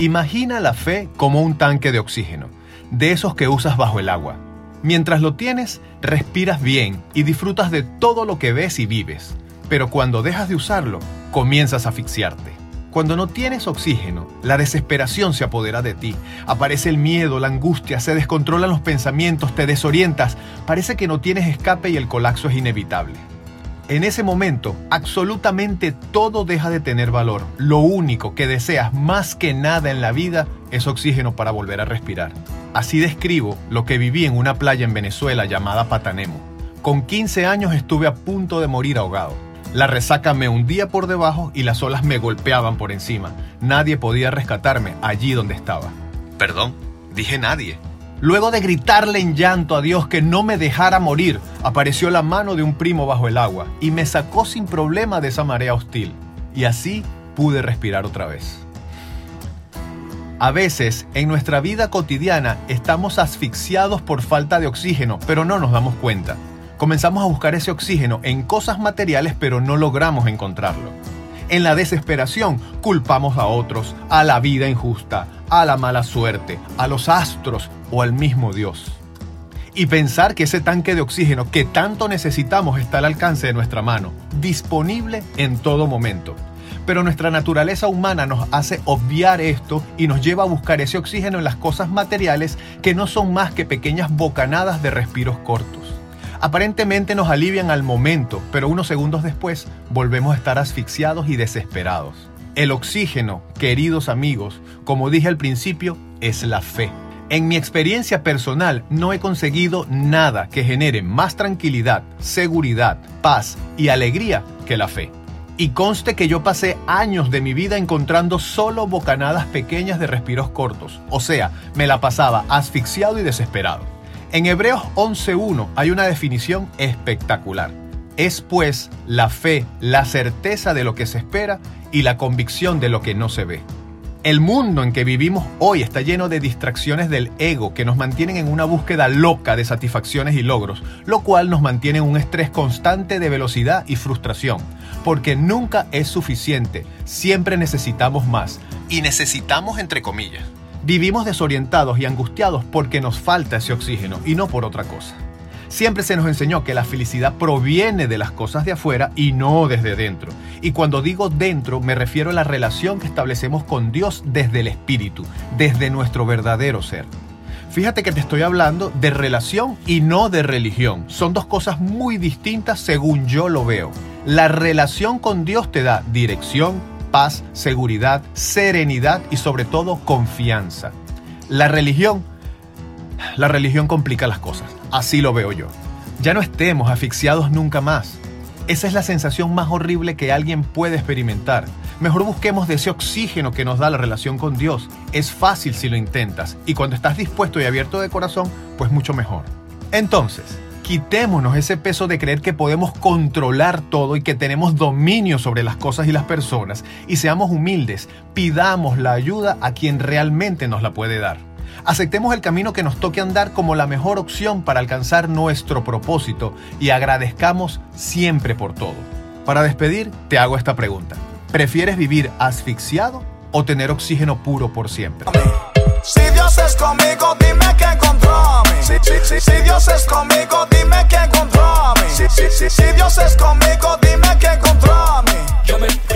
Imagina la fe como un tanque de oxígeno, de esos que usas bajo el agua. Mientras lo tienes, respiras bien y disfrutas de todo lo que ves y vives. Pero cuando dejas de usarlo, comienzas a asfixiarte. Cuando no tienes oxígeno, la desesperación se apodera de ti. Aparece el miedo, la angustia, se descontrolan los pensamientos, te desorientas, parece que no tienes escape y el colapso es inevitable. En ese momento, absolutamente todo deja de tener valor. Lo único que deseas más que nada en la vida es oxígeno para volver a respirar. Así describo lo que viví en una playa en Venezuela llamada Patanemo. Con 15 años estuve a punto de morir ahogado. La resaca me hundía por debajo y las olas me golpeaban por encima. Nadie podía rescatarme allí donde estaba. Perdón, dije nadie. Luego de gritarle en llanto a Dios que no me dejara morir, apareció la mano de un primo bajo el agua y me sacó sin problema de esa marea hostil. Y así pude respirar otra vez. A veces, en nuestra vida cotidiana, estamos asfixiados por falta de oxígeno, pero no nos damos cuenta. Comenzamos a buscar ese oxígeno en cosas materiales, pero no logramos encontrarlo. En la desesperación culpamos a otros, a la vida injusta, a la mala suerte, a los astros o al mismo Dios. Y pensar que ese tanque de oxígeno que tanto necesitamos está al alcance de nuestra mano, disponible en todo momento. Pero nuestra naturaleza humana nos hace obviar esto y nos lleva a buscar ese oxígeno en las cosas materiales que no son más que pequeñas bocanadas de respiros cortos aparentemente nos alivian al momento, pero unos segundos después volvemos a estar asfixiados y desesperados. El oxígeno, queridos amigos, como dije al principio, es la fe. En mi experiencia personal no he conseguido nada que genere más tranquilidad, seguridad, paz y alegría que la fe. Y conste que yo pasé años de mi vida encontrando solo bocanadas pequeñas de respiros cortos, o sea, me la pasaba asfixiado y desesperado. En Hebreos 11.1 hay una definición espectacular. Es pues la fe, la certeza de lo que se espera y la convicción de lo que no se ve. El mundo en que vivimos hoy está lleno de distracciones del ego que nos mantienen en una búsqueda loca de satisfacciones y logros, lo cual nos mantiene en un estrés constante de velocidad y frustración, porque nunca es suficiente, siempre necesitamos más, y necesitamos entre comillas. Vivimos desorientados y angustiados porque nos falta ese oxígeno y no por otra cosa. Siempre se nos enseñó que la felicidad proviene de las cosas de afuera y no desde dentro. Y cuando digo dentro me refiero a la relación que establecemos con Dios desde el Espíritu, desde nuestro verdadero ser. Fíjate que te estoy hablando de relación y no de religión. Son dos cosas muy distintas según yo lo veo. La relación con Dios te da dirección, paz, seguridad, serenidad y sobre todo confianza. La religión, la religión complica las cosas, así lo veo yo. Ya no estemos asfixiados nunca más. Esa es la sensación más horrible que alguien puede experimentar. Mejor busquemos de ese oxígeno que nos da la relación con Dios. Es fácil si lo intentas y cuando estás dispuesto y abierto de corazón, pues mucho mejor. Entonces, quitémonos ese peso de creer que podemos controlar todo y que tenemos dominio sobre las cosas y las personas y seamos humildes, pidamos la ayuda a quien realmente nos la puede dar. Aceptemos el camino que nos toque andar como la mejor opción para alcanzar nuestro propósito y agradezcamos siempre por todo. Para despedir, te hago esta pregunta. ¿Prefieres vivir asfixiado o tener oxígeno puro por siempre? Si Dios es conmigo, dime que encontró Si, Dios es conmigo, dime que encontró a mí. Si, Dios es conmigo, dime que encontró a mí.